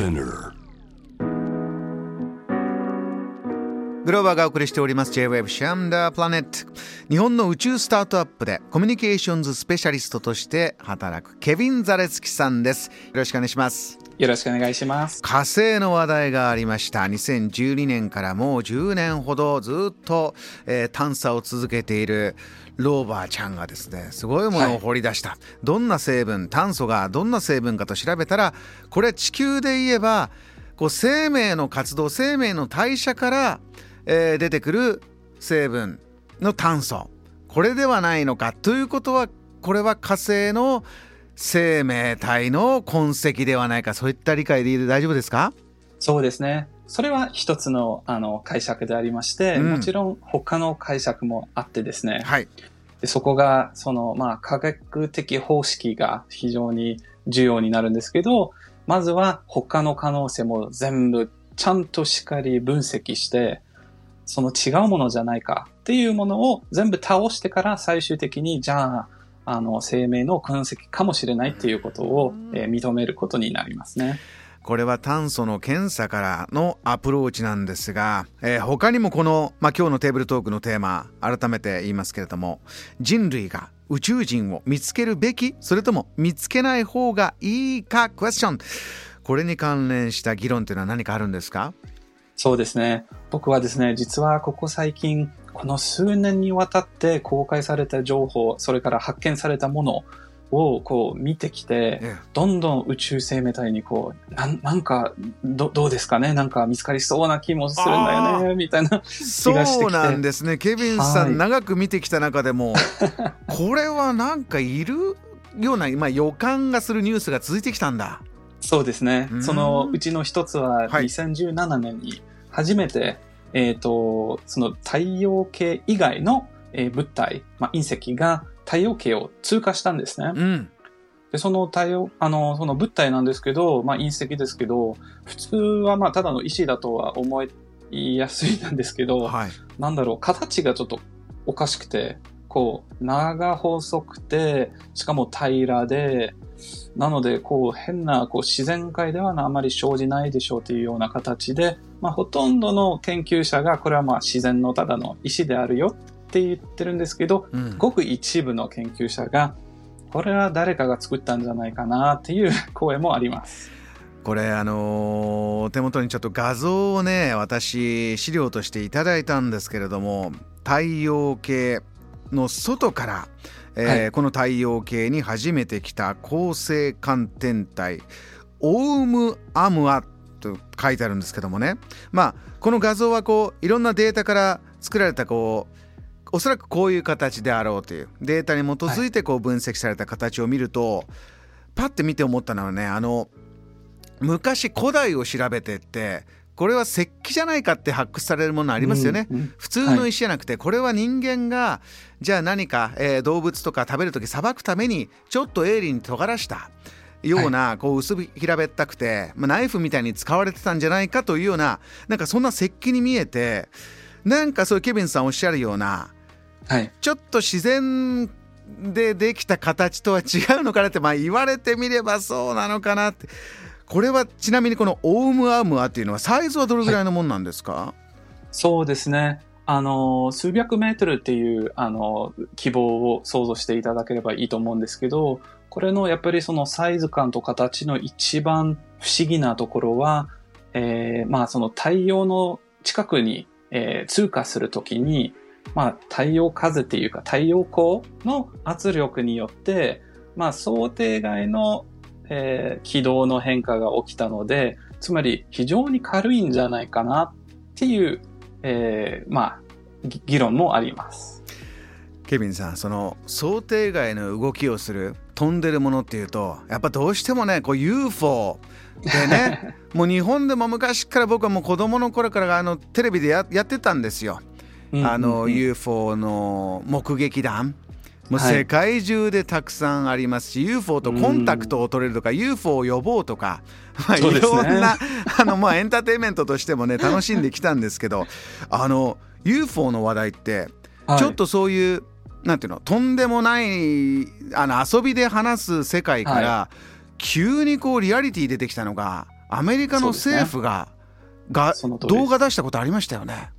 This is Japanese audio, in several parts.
Spinner. グローバーがお送りしております。J-Wave シャンダープラネット日本の宇宙スタートアップでコミュニケーションズスペシャリストとして働くケビン・ザレツキさんです。よろしくお願いします。よろしくお願いします。火星の話題がありました。2012年からもう10年ほどずっと、えー探査を続けているローバーちゃんがですねすごいものを掘り出した、どんな成分炭素がどんな成分かと調べたらこれ地球で言えばこう生命の活動生命の代謝から、えー出てくる成分の炭素。これではないのか。ということはこれは火星の生命体の痕跡ではないかそういった理解で大丈夫ですか？そうですね。それは一つのあの解釈でありまして、うんもちろん他の解釈もあってですね。はいでそこが、その、まあ、科学的方式が非常に重要になるんですけど、まずは他の可能性も全部ちゃんとしっかり分析して、その違うものじゃないかっていうものを全部倒してから最終的に、じゃあ、あの、生命の痕跡かもしれないっていうことを、えー認めることになりますね。これは炭素の検査からのアプローチなんですが、えー他にもこの、まあ、今日のテーブルトークのテーマ改めて言いますけれども人類が宇宙人を見つけるべきそれとも見つけない方がいいかクエスチョンこれに関連した議論というのは何かあるんですか？そうですね。僕はですね、実はここ最近、この数年にわたって公開された情報、それから発見されたものをこう見てきて、えどんどん宇宙生命体にこう、なんなんかど、どうですかね？なんか見つかりそうな気もするんだよねみたいな。そうなんですね。ケビンさん、はい。長く見てきた中でも これはなんかいるような、まあ、予感がするニュースが続いてきたんだ。そうですね。う。ん。そのうちの一つははい。2017年に初めて、えっ、と、その太陽系以外の、えー物体、まあ、隕石が太陽系を通過したんですね。うんで、その太陽、あの、その物体なんですけど、まあ隕石ですけど、普通はまあただの石だとは思いやすいなんですけど、はいなんだろう、形がちょっとおかしくて、こう、長細くて、しかも平らで、なので、こう、変な、こう、自然界ではあまり生じないでしょうというような形で、まあ、ほとんどの研究者が、これはまあ、自然のただの石であるよって言ってるんですけど、うんごく一部の研究者が、これは誰かが作ったんじゃないかなっていう 声もあります。これあのー手元にちょっと画像をね私資料としていただいたんですけれども太陽系の外から、えーはい。この太陽系に初めて来た恒星間天体オウムアムアと書いてあるんですけどもね。まあこの画像はこういろんなデータから作られたこうおそらくこういう形であろうというデータに基づいてこう分析された形を見ると、パッて見て思ったのはねあの昔古代を調べてってこれは石器じゃないかって発掘されるものありますよね。うんうん普通の石じゃなくて、これは人間がじゃあ何か、えー動物とか食べる時さばくためにちょっと鋭利に尖らしたような、こう薄平べったくて、まあ、ナイフみたいに使われてたんじゃないかというようななんかそんな石器に見えてなんかそういうケビンさんおっしゃるようなはい。ちょっと自然でできた形とは違うのかなって、まあ、言われてみればそうなのかなってこれはちなみにこのオウムアームアっていうのはサイズはどれぐらいのもんなんですか、そうですね。あの、数百メートルっていう、あの、希望を想像していただければいいと思うんですけど、これのやっぱりそのサイズ感と形の一番不思議なところは、えーまあその太陽の近くに、えー通過するときに、まあ太陽風っていうか太陽光の圧力によって、まあ想定外の、えー軌道の変化が起きたので、つまり非常に軽いんじゃないかなっていう、えーまあ、ぎ議論もあります。ケビンさんその想定外の動きをする飛んでるものっていうとやっぱどうしてもねこう UFO でね もう日本でも昔から僕はもう子供の頃からあのテレビでややってたんですよ。あの UFO の目撃談もうはい世界中でたくさんありますし、UFO とコンタクトを取れるとか、UFO を呼ぼうとか、まあ、いろんなあの、まあ、エンターテインメントとしてもね楽しんできたんですけどあの UFO の話題ってはい。ちょっとそういう、なんていうのとんでもないあの遊びで話す世界から、急にこうリアリティ出てきたのがアメリカの政府が、が動画出したことありましたよね。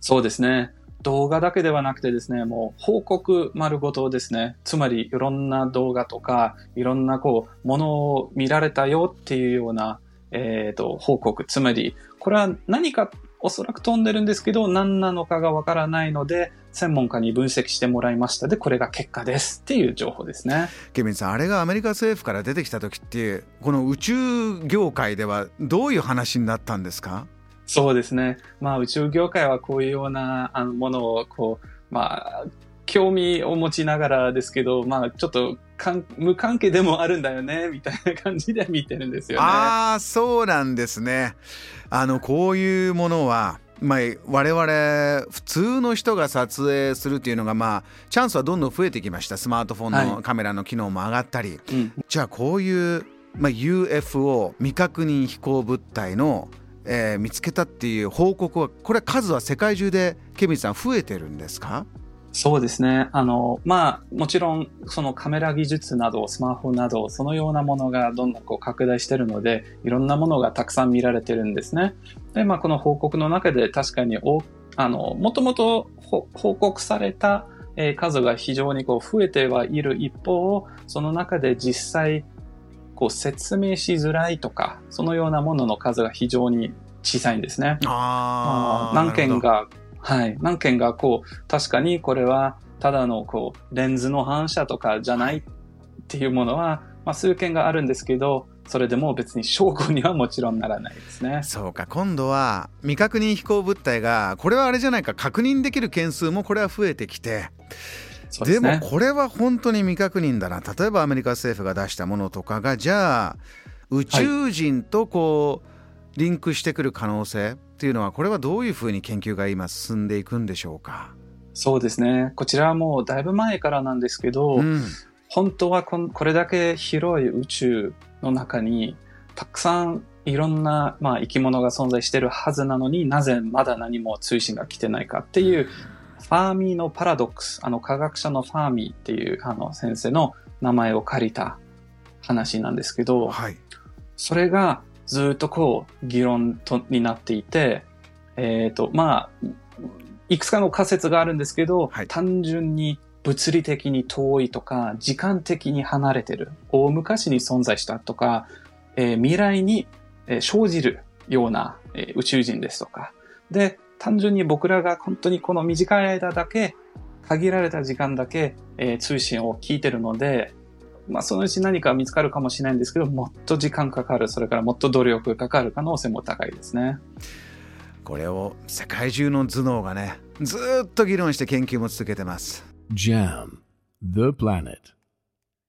そうですね。動画だけではなくてですね、もう報告丸ごとですね。つまりいろんな動画とか、いろんなこう、ものを見られたよっていうような、えっ、ー、と、報告。つまり、これは何かおそらく飛んでるんですけど、何なのかがわからないので、専門家に分析してもらいましたで、これが結果ですっていう情報ですね。ケビンさん、あれがアメリカ政府から出てきた時って、この宇宙業界ではどういう話になったんですか？そうですね。まあ宇宙業界はこういうようなあのものをこう、まあ、興味を持ちながらですけど、まあちょっと無関係でもあるんだよね、みたいな感じで見てるんですよね。ああ、そうなんですね。あの、こういうものは、まあ、我々普通の人が撮影するっていうのがまあチャンスはどんどん増えてきましたスマートフォンのカメラの機能も上がったり、はいうん、じゃあこういう、まあ、UFO 未確認飛行物体のえー、見つけたっていう報告はこれ数は世界中でケビンさん増えてるんですか？そうですね。あの、まあ、もちろん、そのカメラ技術など、スマホなど、そのようなものがどんどんこう拡大してるので、いろんなものがたくさん見られてるんですね。で、まあ、この報告の中で確かにお、あの、もともと報告された、え、数が非常にこう増えてはいる一方、その中で実際、こう説明しづらいとか、そのようなものの数が非常に小さいんですね。あ何件が、はい、何件がこう、確かにこれはただのこう、レンズの反射とかじゃないっていうものは、まあ、数件があるんですけど、それでも別に証拠にはもちろんならないですね。そうか、今度は未確認飛行物体が、これはあれじゃないか、確認できる件数もこれは増えてきて、でもこれは本当に未確認だな。例えばアメリカ政府が出したものとかがじゃあ宇宙人とこう、はい、リンクしてくる可能性っていうのはこれはどういうふうに研究が今進んでいくんでしょうか？そうですね。こちらはもうだいぶ前からなんですけど、うん、本当はここれだけ広い宇宙の中にたくさんいろんな、まあ、生き物が存在してるはずなのになぜまだ何も通信が来てないかっていうファーミーのパラドックス、あの科学者のファーミーっていうあの先生の名前を借りた話なんですけど、はい、それがずっとこう議論とになっていて、えっ、ー、と、まあ、いくつかの仮説があるんですけど、はい、単純に物理的に遠いとか、時間的に離れてる、大昔に存在したとか、えー、未来に、え生じるような、え宇宙人ですとか、で、単純に僕らが本当にこの短い間だけ、限られた時間だけ、えー、通信を聞いてるので、まあ、そのうち何か見つかるかもしれないんですけど、もっと時間かかる、それからもっと努力かかる可能性も高いですね。これを世界中の頭脳がね、ずっと議論して研究も続けてます。JAM The Planet